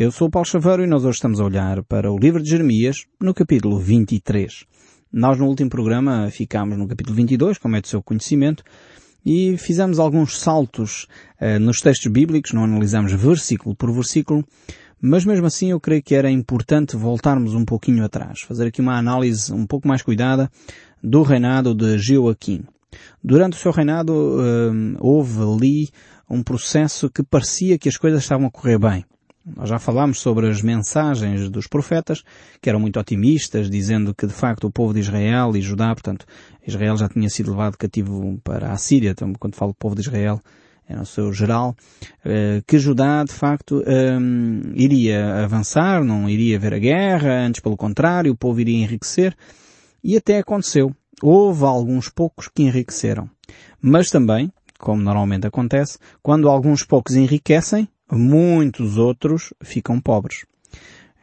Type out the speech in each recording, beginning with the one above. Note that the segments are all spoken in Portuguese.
Eu sou o Paulo Chaveiro e nós hoje estamos a olhar para o livro de Jeremias no capítulo 23. Nós no último programa ficámos no capítulo 22, como é do seu conhecimento, e fizemos alguns saltos uh, nos textos bíblicos, não analisamos versículo por versículo, mas mesmo assim eu creio que era importante voltarmos um pouquinho atrás, fazer aqui uma análise um pouco mais cuidada do reinado de Joaquim. Durante o seu reinado uh, houve ali um processo que parecia que as coisas estavam a correr bem. Nós já falámos sobre as mensagens dos profetas, que eram muito otimistas, dizendo que de facto o povo de Israel e Judá, portanto, Israel já tinha sido levado cativo para a Síria, então, quando falo povo de Israel, é no seu geral, eh, que Judá de facto ehm, iria avançar, não iria haver a guerra, antes pelo contrário, o povo iria enriquecer, e até aconteceu. Houve alguns poucos que enriqueceram. Mas também, como normalmente acontece, quando alguns poucos enriquecem, muitos outros ficam pobres.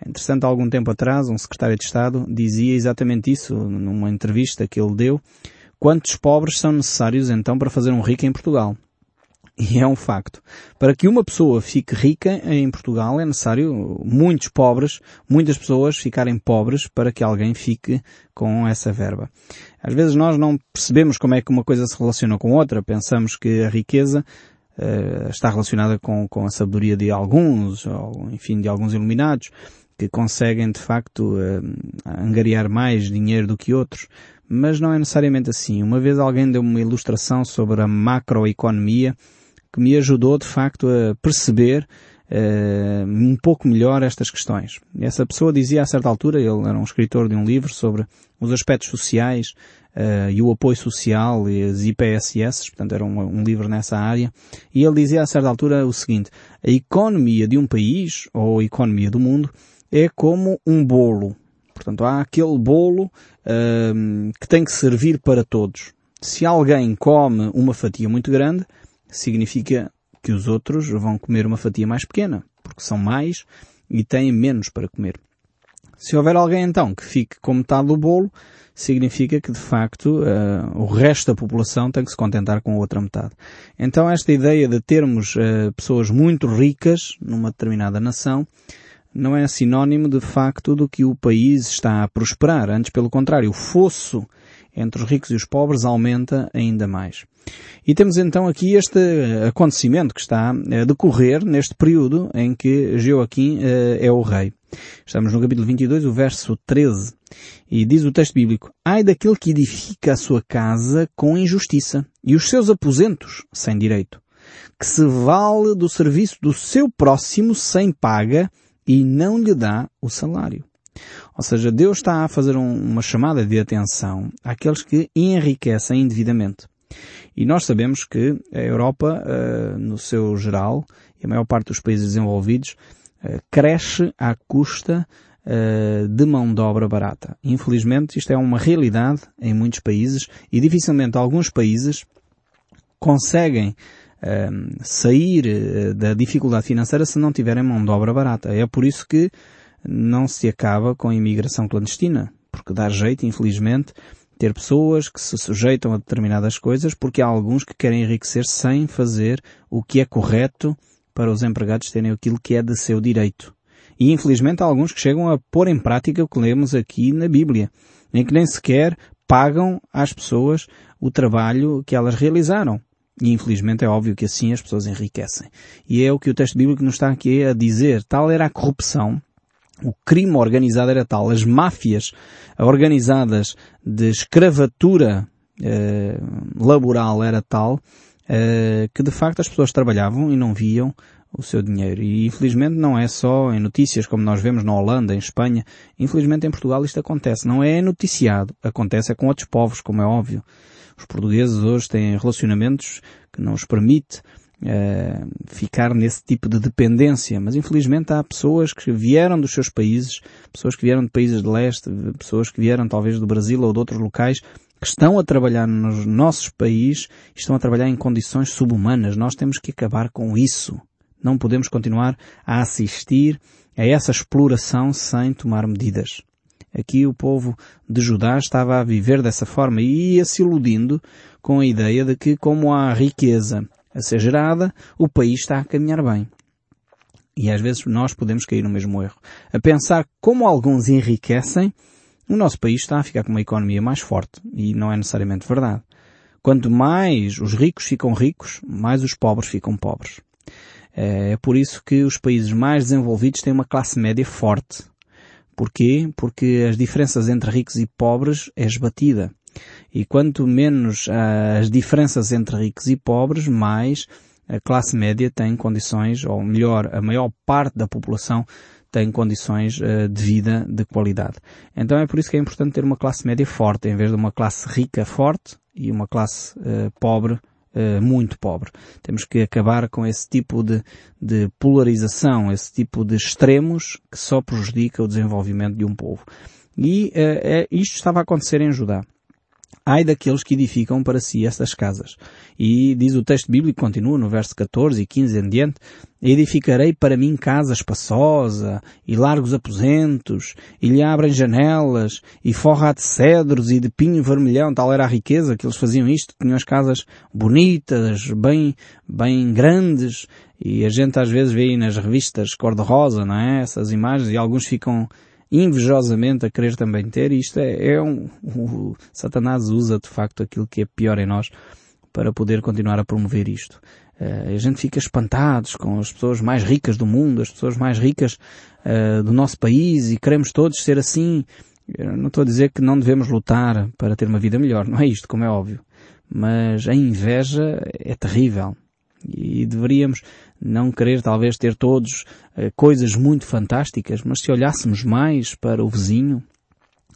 Interessante, há algum tempo atrás, um secretário de Estado dizia exatamente isso numa entrevista que ele deu. Quantos pobres são necessários então para fazer um rico em Portugal? E é um facto. Para que uma pessoa fique rica em Portugal é necessário muitos pobres, muitas pessoas ficarem pobres para que alguém fique com essa verba. Às vezes nós não percebemos como é que uma coisa se relaciona com outra. Pensamos que a riqueza uh, está relacionada com, com a sabedoria de alguns, ou enfim, de alguns iluminados, que conseguem de facto uh, angariar mais dinheiro do que outros. Mas não é necessariamente assim. Uma vez alguém deu uma ilustração sobre a macroeconomia que me ajudou de facto a perceber uh, um pouco melhor estas questões. Essa pessoa dizia a certa altura, ele era um escritor de um livro sobre os aspectos sociais uh, e o apoio social e as IPSS, portanto era um, um, livro nessa área, e ele dizia a certa altura o seguinte, a economia de um país, ou a economia do mundo, é como um bolo. Portanto, há aquele bolo uh, que tem que servir para todos. Se alguém come uma fatia muito grande, significa que os outros vão comer uma fatia mais pequena, porque são mais e têm menos para comer. Se houver alguém então que fique com metade do bolo, significa que de facto uh, o resto da população tem que se contentar com a outra metade. Então esta ideia de termos uh, pessoas muito ricas numa determinada nação não é sinónimo de facto do que o país está a prosperar. Antes, pelo contrário, o fosso entre os ricos e os pobres aumenta ainda mais. E temos então aqui este acontecimento que está a decorrer neste período em que Joaquim uh, é o rei. Estamos no capítulo 22, o verso 13. E diz o texto bíblico, Ai daquele que edifica a sua casa com injustiça e os seus aposentos sem direito, que se vale do serviço do seu próximo sem paga e não lhe dá o salário. Ou seja, Deus está a fazer um, uma chamada de atenção àqueles que enriquecem indevidamente. E nós sabemos que a Europa, uh, no seu geral, e a maior parte dos países desenvolvidos, uh, cresce à custa uh, de mão de obra barata. Infelizmente, isto é uma realidade em muitos países e dificilmente alguns países conseguem sair da dificuldade financeira se não tiverem mão de obra barata. É por isso que não se acaba com a imigração clandestina, porque dá jeito, infelizmente, ter pessoas que se sujeitam a determinadas coisas, porque há alguns que querem enriquecer sem fazer o que é correto para os empregados terem aquilo que é de seu direito. E infelizmente há alguns que chegam a pôr em prática o que lemos aqui na Bíblia, em que nem sequer pagam às pessoas o trabalho que elas realizaram. E infelizmente é óbvio que assim as pessoas enriquecem. E é o que o texto bíblico nos está aqui a dizer. Tal era a corrupção o crime organizado era tal, as máfias organizadas de escravatura eh, laboral era tal, eh, que de facto as pessoas trabalhavam e não viam o seu dinheiro. E infelizmente não é só em notícias como nós vemos na Holanda, em Espanha. Infelizmente em Portugal isto acontece. Não é noticiado. Acontece é com outros povos, como é óbvio. Os portugueses hoje têm relacionamentos que não os permite uh, ficar nesse tipo de dependência. Mas infelizmente há pessoas que vieram dos seus países, pessoas que vieram de países de leste, pessoas que vieram talvez do Brasil ou de outros locais, que estão a trabalhar nos nossos países estão a trabalhar em condições subhumanas. Nós temos que acabar com isso. Não podemos continuar a assistir a essa exploração sem tomar medidas. Aqui o povo de Judá estava a viver dessa forma e ia se iludindo com a ideia de que como há riqueza a ser gerada, o país está a caminhar bem. E às vezes nós podemos cair no mesmo erro. A pensar como alguns enriquecem, o nosso país está a ficar com uma economia mais forte. E não é necessariamente verdade. Quanto mais os ricos ficam ricos, mais os pobres ficam pobres. É por isso que os países mais desenvolvidos têm uma classe média forte. Porquê? Porque as diferenças entre ricos e pobres é esbatida. E quanto menos ah, as diferenças entre ricos e pobres, mais a classe média tem condições, ou melhor, a maior parte da população tem condições uh, de vida de qualidade. Então é por isso que é importante ter uma classe média forte, em vez de uma classe rica forte e uma classe uh, pobre uh, muito pobre. Temos que acabar com esse tipo de, de polarização, esse tipo de extremos que só prejudica o desenvolvimento de um povo. E é, isto estava a acontecer em Judá. Ai daqueles que edificam para si estas casas. E diz o texto bíblico, continua no verso 14 e 15 em diante, edificarei para mim casa espaçosa e largos aposentos, e lhe abrem janelas, e forra de cedros e de pinho vermelhão, tal era a riqueza que eles faziam isto, tinham as casas bonitas, bem, bem grandes, e a gente às vezes vê nas revistas cor-de-rosa, não é? Essas imagens, e alguns ficam invejosamente a querer também ter. E isto é, é um, Satanás usa de facto aquilo que é pior em nós para poder continuar a promover isto. Uh, a gente fica espantados com as pessoas mais ricas do mundo, as pessoas mais ricas uh, do nosso país e queremos todos ser assim. Eu não estou a dizer que não devemos lutar para ter uma vida melhor, não é isto, como é óbvio. Mas a inveja é terrível. E deveríamos não querer talvez ter todos uh, coisas muito fantásticas, mas se olhássemos mais para o vizinho,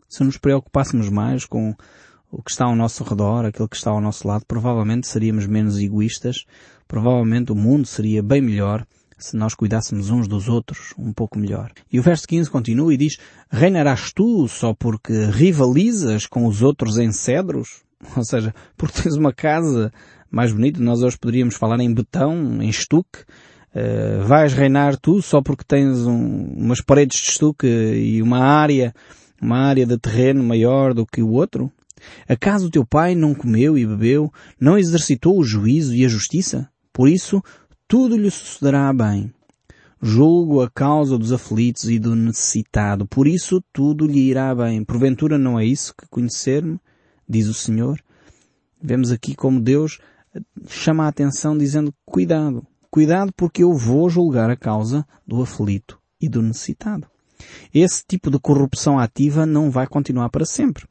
se nos preocupássemos mais com o que está ao nosso redor, aquilo que está ao nosso lado, provavelmente seríamos menos egoístas, provavelmente o mundo seria bem melhor se nós cuidássemos uns dos outros um pouco melhor. E o verso 15 continua e diz, reinarás tu só porque rivalizas com os outros em cedros? Ou seja, porque tens uma casa mais bonito. Nós hoje poderíamos falar em betão, em estuque. Uh, vais reinar tu só porque tens um, umas paredes de estuque e uma área, uma área de terreno maior do que o outro? Acaso o teu pai não comeu e bebeu, não exercitou o juízo e a justiça? Por isso, tudo lhe sucederá bem. Julgo a causa dos aflitos e do necessitado, por isso tudo lhe irá bem. Porventura não é isso que conhecer-me? Diz o Senhor. Vemos aqui como Deus chama a atenção dizendo cuidado, cuidado porque eu vou julgar a causa do aflito e do necessitado. Esse tipo de corrupção ativa não vai continuar para sempre.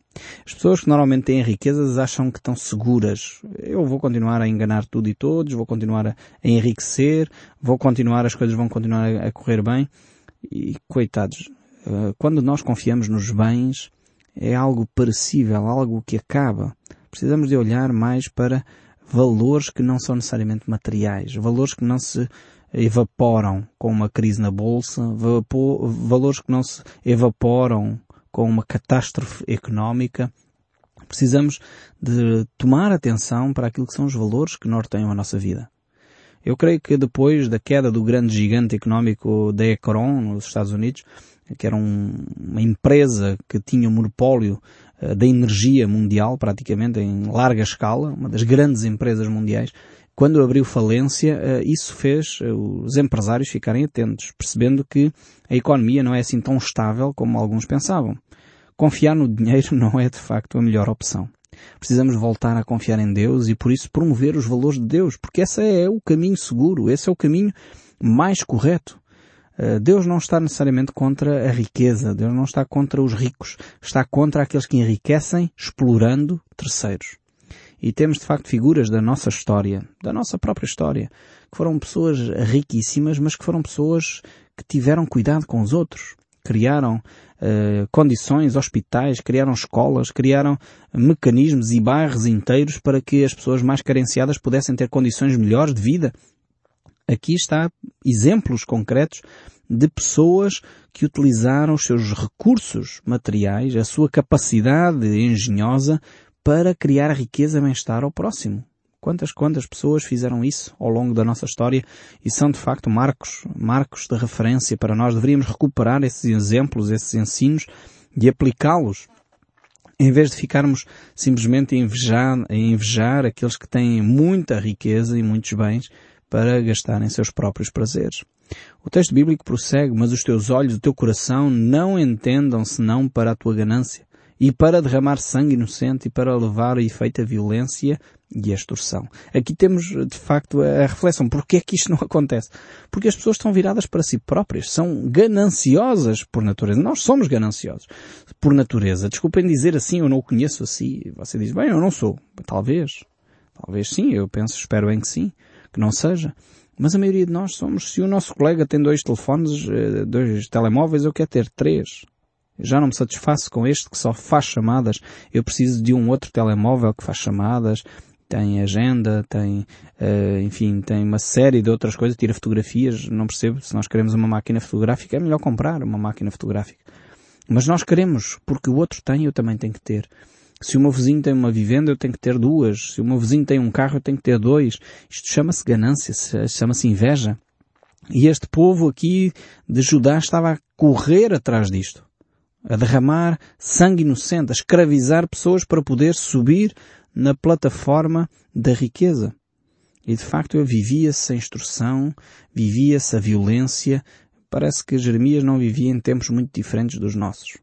As pessoas que normalmente têm riquezas acham que estão seguras. Eu vou continuar a enganar tudo e todos, vou continuar a enriquecer, vou continuar, as coisas vão continuar a correr bem. E coitados, eh, quando nós confiamos nos bens, é algo perecível, algo que acaba. Precisamos de olhar mais para valores que não são necessariamente materiais, valores que não se evaporam com uma crise na bolsa, valores que não se evaporam com uma catástrofe económica. Precisamos de tomar atenção para aquilo que são os valores que norteiam a nossa vida. Eu creio que depois da queda do grande gigante económico da Ecron nos Estados Unidos, que era um, uma empresa que tinha um monopólio da energia mundial, praticamente em larga escala, uma das grandes empresas mundiais, quando abriu falência, uh, isso fez uh, os empresários ficarem atentos, percebendo que a economia não é assim tão estável como alguns pensavam. Confiar no dinheiro não é de facto a melhor opção. Precisamos voltar a confiar em Deus e por isso promover os valores de Deus, porque esse é o caminho seguro, esse é o caminho mais correto. Eh, Deus não está necessariamente contra a riqueza, Deus não está contra os ricos, está contra aqueles que enriquecem explorando terceiros. E temos de facto figuras da nossa história, da nossa própria história, que foram pessoas riquíssimas, mas que foram pessoas que tiveram cuidado com os outros, criaram uh, condições, hospitais, criaram escolas, criaram mecanismos e bairros inteiros para que as pessoas mais carenciadas pudessem ter condições melhores de vida Aqui está exemplos concretos de pessoas que utilizaram os seus recursos materiais, a sua capacidade engenhosa para criar riqueza e bem-estar ao próximo. Quantas, quantas pessoas fizeram isso ao longo da nossa história e são de facto marcos, marcos de referência para nós. Deveríamos recuperar esses exemplos, esses ensinos e aplicá-los em vez de ficarmos simplesmente a invejar, a invejar aqueles que têm muita riqueza e muitos bens, para gastar em seus próprios prazeres. O texto bíblico prossegue, mas os teus olhos, o teu coração não entendam senão para a tua ganância e para derramar sangue inocente e para levar a efeito a violência e a extorsão. Aqui temos, de facto, a reflexão. Porquê é que isto não acontece? Porque as pessoas estão viradas para si próprias. São gananciosas por natureza. Nós somos gananciosos por natureza. Desculpem dizer assim, eu não o conheço assim. Você diz, bem, eu não sou. Talvez. Talvez sim, eu penso, espero bem que sim. Que não seja. Mas a maioria de nós somos. Se o nosso colega tem dois telefones, eh, dois telemóveis, eu quero ter três. Já não me satisfaço com este que só faz chamadas. Eu preciso de um outro telemóvel que faz chamadas, tem agenda, tem, uh, enfim, tem uma série de outras coisas, tira fotografias, não percebo, se nós queremos uma máquina fotográfica é melhor comprar uma máquina fotográfica. Mas nós queremos, porque o outro tem, eu também tenho que ter. Se o meu vizinho tem uma vivenda, eu tenho que ter duas. Se o meu vizinho tem um carro, eu tenho que ter dois. Isto chama-se ganância, chama-se inveja. E este povo aqui de Judá estava a correr atrás disto. A derramar sangue inocente, a escravizar pessoas para poder subir na plataforma da riqueza. E de facto vivia-se a instrução, vivia-se a violência. Parece que Jeremias não vivia em tempos muito diferentes dos nossos.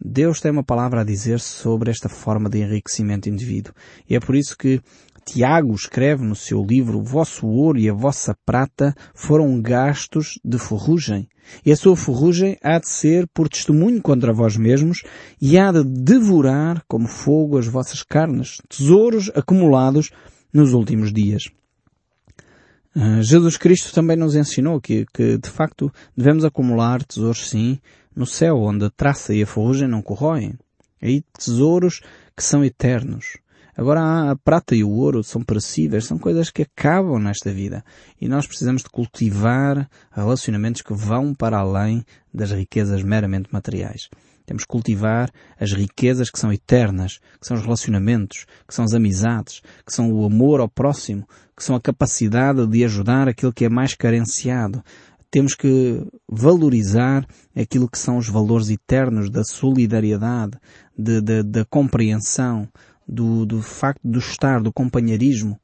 Deus tem uma palavra a dizer sobre esta forma de enriquecimento indivíduo. E é por isso que Tiago escreve no seu livro, vosso ouro e a vossa prata foram gastos de ferrugem. E a sua ferrugem há de ser por testemunho contra vós mesmos e há de devorar como fogo as vossas carnes, tesouros acumulados nos últimos dias. Uh, Jesus Cristo também nos ensinou que, que, de facto, devemos acumular tesouros, sim, no céu, onde a traça e a ferrugem não corroem. Aí tesouros que são eternos. Agora a prata e o ouro são perecíveis, são coisas que acabam nesta vida. E nós precisamos de cultivar relacionamentos que vão para além das riquezas meramente materiais. Temos que cultivar as riquezas que são eternas, que são os relacionamentos, que são as amizades, que são o amor ao próximo, que são a capacidade de ajudar aquele que é mais carenciado. Temos que valorizar aquilo que são os valores eternos da solidariedade, da compreensão, do, do facto do estar, do companheirismo.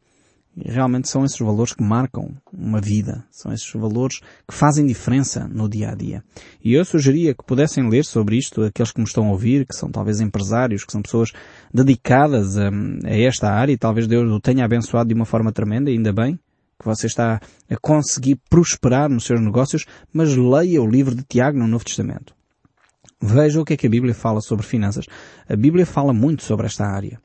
Realmente são esses valores que marcam uma vida. São esses valores que fazem diferença no dia a dia. E eu sugeria que pudessem ler sobre isto aqueles que me estão a ouvir, que são talvez empresários, que são pessoas dedicadas a, a esta área e talvez Deus o tenha abençoado de uma forma tremenda, ainda bem que você está a conseguir prosperar nos seus negócios, mas leia o livro de Tiago no Novo Testamento. Veja o que é que a Bíblia fala sobre finanças. A Bíblia fala muito sobre esta área.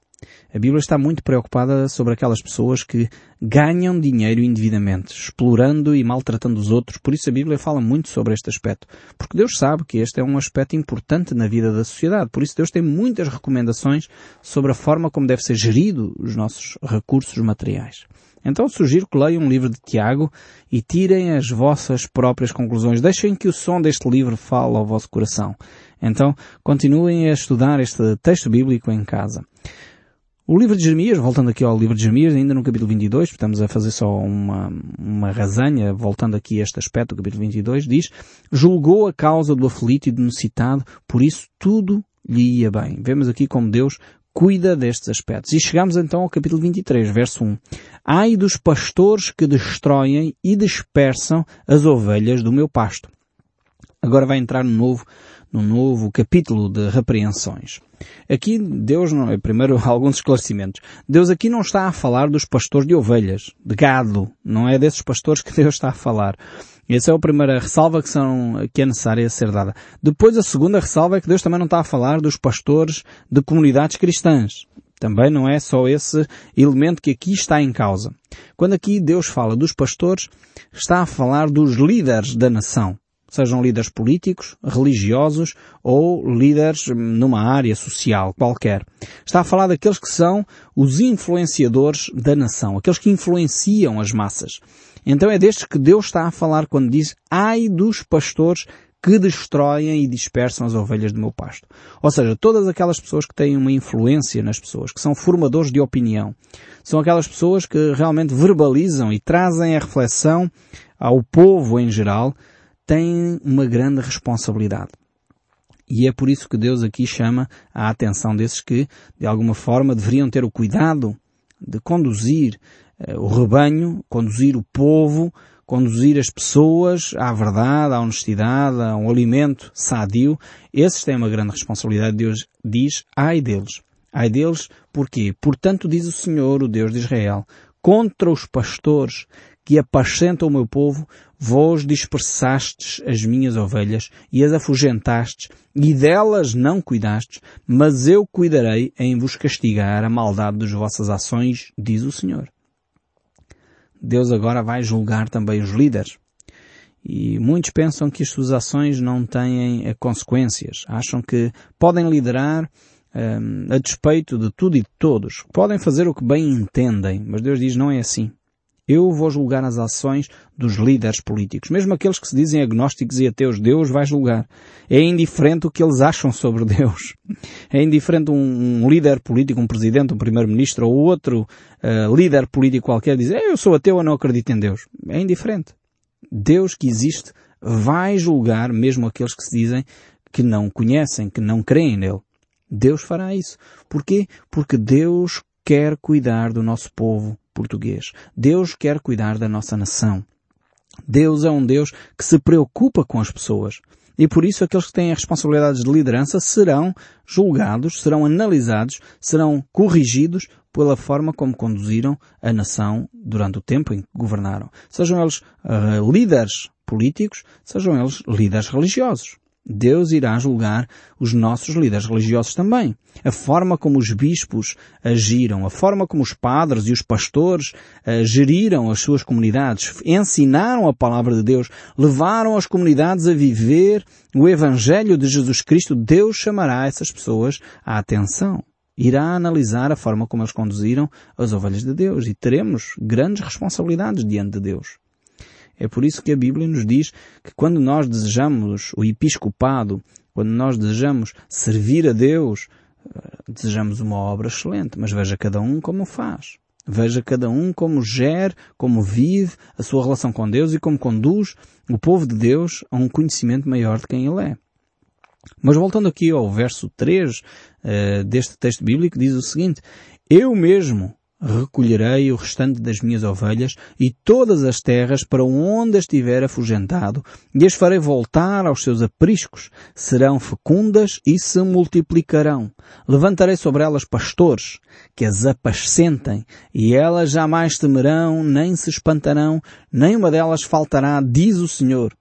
A Bíblia está muito preocupada sobre aquelas pessoas que ganham dinheiro indevidamente, explorando e maltratando os outros. Por isso a Bíblia fala muito sobre este aspecto. Porque Deus sabe que este é um aspecto importante na vida da sociedade. Por isso Deus tem muitas recomendações sobre a forma como deve ser gerido os nossos recursos materiais. Então sugiro que leiam um livro de Tiago e tirem as vossas próprias conclusões. Deixem que o som deste livro fale ao vosso coração. Então continuem a estudar este texto bíblico em casa. O livro de Jeremias, voltando aqui ao livro de Jeremias, ainda no capítulo 22, estamos a fazer só uma, uma resenha, voltando aqui a este aspecto do capítulo 22, diz, julgou a causa do aflito e do necessitado, por isso tudo lhe ia bem. Vemos aqui como Deus cuida destes aspectos. E chegamos então ao capítulo 23, verso 1. Ai dos pastores que destroem e dispersam as ovelhas do meu pasto. Agora vai entrar no novo, no novo capítulo de repreensões. Aqui Deus não, é primeiro alguns esclarecimentos. Deus aqui não está a falar dos pastores de ovelhas, de gado. Não é desses pastores que Deus está a falar. Essa é a primeira ressalva que, são, que é necessária ser dada. Depois a segunda ressalva é que Deus também não está a falar dos pastores de comunidades cristãs. Também não é só esse elemento que aqui está em causa. Quando aqui Deus fala dos pastores, está a falar dos líderes da nação sejam líderes políticos, religiosos ou líderes numa área social qualquer. Está a falar daqueles que são os influenciadores da nação, aqueles que influenciam as massas. Então é destes que Deus está a falar quando diz ai dos pastores que destroem e dispersam as ovelhas do meu pasto. Ou seja, todas aquelas pessoas que têm uma influência nas pessoas, que são formadores de opinião, são aquelas pessoas que realmente verbalizam e trazem a reflexão ao povo em geral têm uma grande responsabilidade. E é por isso que Deus aqui chama a atenção desses que, de alguma forma, deveriam ter o cuidado de conduzir o rebanho, conduzir o povo, conduzir as pessoas à verdade, à honestidade, a um alimento sadio, esses têm uma grande responsabilidade. Deus diz, ai deles. Ai deles, porquê? Portanto, diz o Senhor, o Deus de Israel, contra os pastores que apacentam o meu povo, vós dispersastes as minhas ovelhas e as afugentastes, e delas não cuidastes, mas eu cuidarei em vos castigar a maldade das vossas ações, diz o Senhor. Deus agora vai julgar também os líderes. E muitos pensam que as suas ações não têm eh, consequências. Acham que podem liderar um, a despeito de tudo e de todos. Podem fazer o que bem entendem. Mas Deus diz não é assim. Eu vou julgar as ações dos líderes políticos. Mesmo aqueles que se dizem agnósticos e ateus, Deus vai julgar. É indiferente o que eles acham sobre Deus. É indiferente um, um líder político, um presidente, um primeiro-ministro ou outro uh, líder político qualquer dizer eu sou ateu ou não acredito em Deus. É indiferente. Deus que existe vai julgar mesmo aqueles que se dizem que não conhecem, que não creem nele. Deus fará isso. Porquê? Porque Deus quer cuidar do nosso povo português. Deus quer cuidar da nossa nação. Deus é um Deus que se preocupa com as pessoas. E por isso aqueles que têm responsabilidades de liderança serão julgados, serão analisados, serão corrigidos pela forma como conduziram a nação durante o tempo em que governaram. Sejam eles uh, líderes políticos, sejam eles líderes religiosos. Deus irá julgar os nossos líderes religiosos também. A forma como os bispos agiram, a forma como os padres e os pastores uh, geriram as suas comunidades, ensinaram a palavra de Deus, levaram as comunidades a viver o Evangelho de Jesus Cristo, Deus chamará essas pessoas à atenção. Irá analisar a forma como eles conduziram as ovelhas de Deus e teremos grandes responsabilidades diante de Deus. É por isso que a Bíblia nos diz que quando nós desejamos o episcopado, quando nós desejamos servir a Deus, eh, desejamos uma obra excelente, mas veja cada um como faz. Veja cada um como gera, como vive a sua relação com Deus e como conduz o povo de Deus a um conhecimento maior de quem Ele é. Mas voltando aqui ao verso 3 uh, eh, deste texto bíblico, diz o seguinte, Eu mesmo recolherei o restante das minhas ovelhas e todas as terras para onde estiver afugentado, e as farei voltar aos seus apriscos, serão fecundas e se multiplicarão. Levantarei sobre elas pastores, que as apacentem, e elas jamais temerão, nem se espantarão, nem uma delas faltará, diz o Senhor.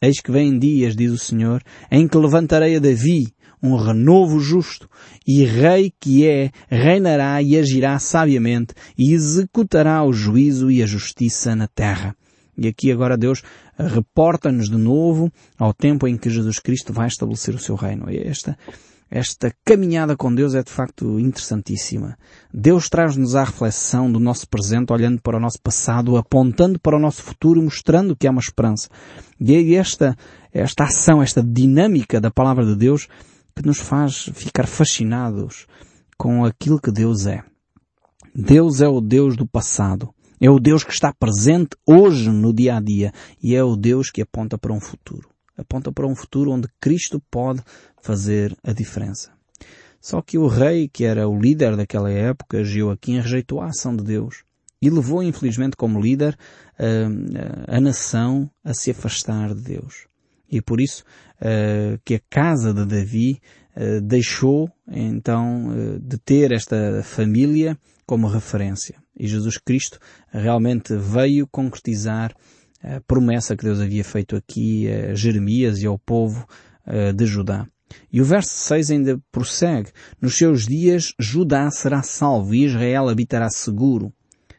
Eis que vem dias, diz o Senhor, em que levantarei a Davi, um renovo justo, e rei que é, reinará e agirá sabiamente, e executará o juízo e a justiça na terra. E aqui agora Deus reporta-nos de novo ao tempo em que Jesus Cristo vai estabelecer o seu reino. Esta, esta caminhada com Deus é de facto interessantíssima. Deus traz-nos à reflexão do nosso presente, olhando para o nosso passado, apontando para o nosso futuro, mostrando que há uma esperança. E é esta, esta ação, esta dinâmica da palavra de Deus que nos faz ficar fascinados com aquilo que Deus é. Deus é o Deus do passado. É o Deus que está presente hoje no dia a dia e é o Deus que aponta para um futuro. Aponta para um futuro onde Cristo pode fazer a diferença. Só que o rei, que era o líder daquela época, Joaquim, rejeitou a ação de Deus e levou, infelizmente, como líder, a, a nação a se afastar de Deus. E por isso uh, que a casa de Davi uh, deixou então uh, de ter esta família como referência. E Jesus Cristo realmente veio concretizar a promessa que Deus havia feito aqui a Jeremias e ao povo de Judá. E o verso 6 ainda prossegue. Nos seus dias Judá será salvo e Israel habitará seguro.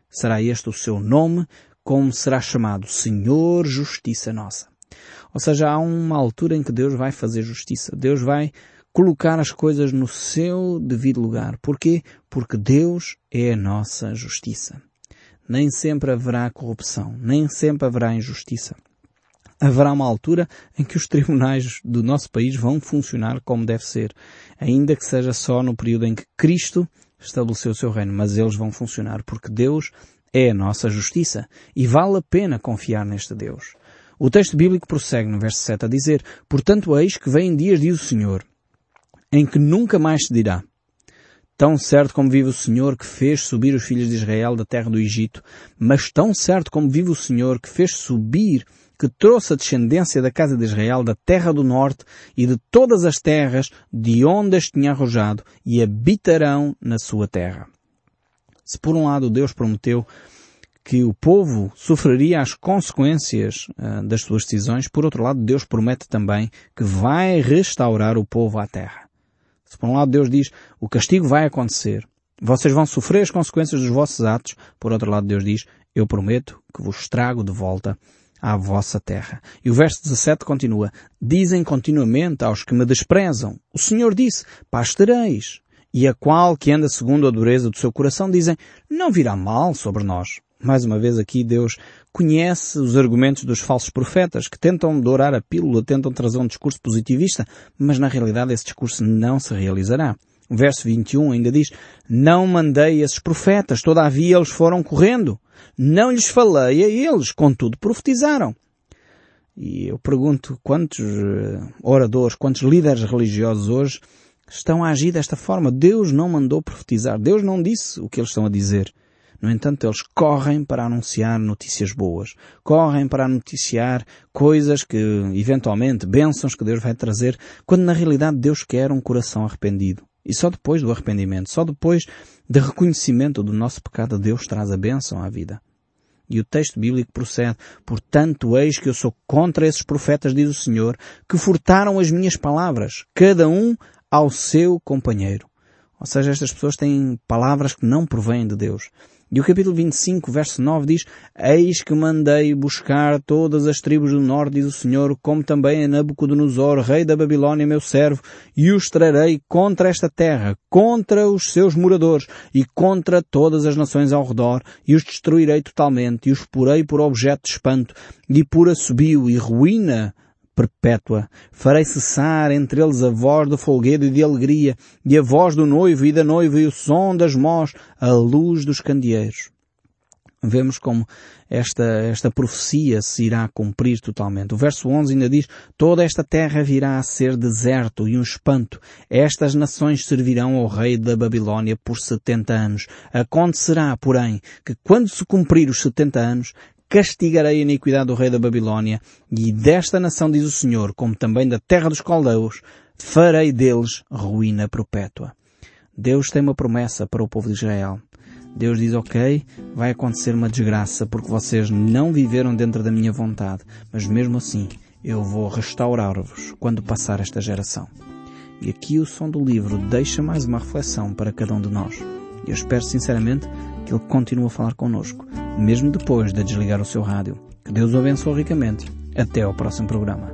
Será este o seu nome, como será chamado Senhor Justiça Nossa. Ou seja, há uma altura em que Deus vai fazer justiça. Deus vai colocar as coisas no seu devido lugar. Porquê? Porque Deus é a nossa justiça. Nem sempre haverá corrupção, nem sempre haverá injustiça. Haverá uma altura em que os tribunais do nosso país vão funcionar como deve ser, ainda que seja só no período em que Cristo estabeleceu o seu reino, mas eles vão funcionar porque Deus é a nossa justiça e vale a pena confiar neste Deus. O texto bíblico prossegue no verso 7 a dizer, Portanto eis que vêm dias, diz o Senhor, em que nunca mais se dirá, Tão certo como vive o Senhor que fez subir os filhos de Israel da terra do Egito, mas tão certo como vive o Senhor que fez subir, que trouxe a descendência da casa de Israel da terra do norte e de todas as terras de onde as tinha arrojado e habitarão na sua terra. Se por um lado Deus prometeu que o povo sofreria as consequências uh, das suas decisões, por outro lado Deus promete também que vai restaurar o povo à terra. Se por um lado Deus diz, o castigo vai acontecer, vocês vão sofrer as consequências dos vossos atos, por outro lado Deus diz, eu prometo que vos trago de volta à vossa terra. E o verso 17 continua, dizem continuamente aos que me desprezam, o Senhor disse, paz tereis. E a qual que anda segundo a dureza do seu coração dizem, não virá mal sobre nós. Mais uma vez aqui Deus conhece os argumentos dos falsos profetas que tentam dourar a pílula, tentam trazer um discurso positivista, mas na realidade esse discurso não se realizará. O verso 21 ainda diz, não mandei esses profetas, todavia eles foram correndo. Não lhes falei a eles, contudo profetizaram. E eu pergunto quantos eh, oradores, quantos líderes religiosos hoje estão a agir desta forma. Deus não mandou profetizar. Deus não disse o que eles estão a dizer. No entanto, eles correm para anunciar notícias boas. Correm para noticiar coisas que, eventualmente, bênçãos que Deus vai trazer, quando na realidade Deus quer um coração arrependido. E só depois do arrependimento, só depois de reconhecimento do nosso pecado, Deus traz a bênção à vida. E o texto bíblico procede, portanto eis que eu sou contra esses profetas, diz o Senhor, que furtaram as minhas palavras, cada um ao seu companheiro. Ou seja, estas pessoas têm palavras que não provêm de Deus. E o capítulo 25, verso 9 diz, Eis que mandei buscar todas as tribos do norte, diz o Senhor, como também a Nabucodonosor, rei da Babilônia, meu servo, e os trarei contra esta terra, contra os seus moradores, e contra todas as nações ao redor, e os destruirei totalmente, e os porei por objeto de espanto, e por assobio e ruína perpétua. Farei cessar entre eles a voz do folguedo e de alegria, e a voz do noivo e da noiva e o som das mós, a luz dos candeeiros. Vemos como esta, esta profecia se irá cumprir totalmente. O verso 11 ainda diz, toda esta terra virá a ser deserto e um espanto. Estas nações servirão ao rei da Babilônia por setenta anos. Acontecerá, porém, que quando se cumprir os setenta anos, castigarei a iniquidade do rei da Babilônia, e desta nação, diz o Senhor, como também da terra dos caldeus, farei deles ruína perpétua. Deus tem uma promessa para o povo de Israel. Deus diz, ok, vai acontecer uma desgraça porque vocês não viveram dentro da minha vontade, mas mesmo assim eu vou restaurar-vos quando passar esta geração. E aqui o som do livro deixa mais uma reflexão para cada um de nós. Eu espero sinceramente que Ele continue a falar connosco, mesmo depois de desligar o seu rádio. Que Deus o abençoe ricamente. Até ao próximo programa.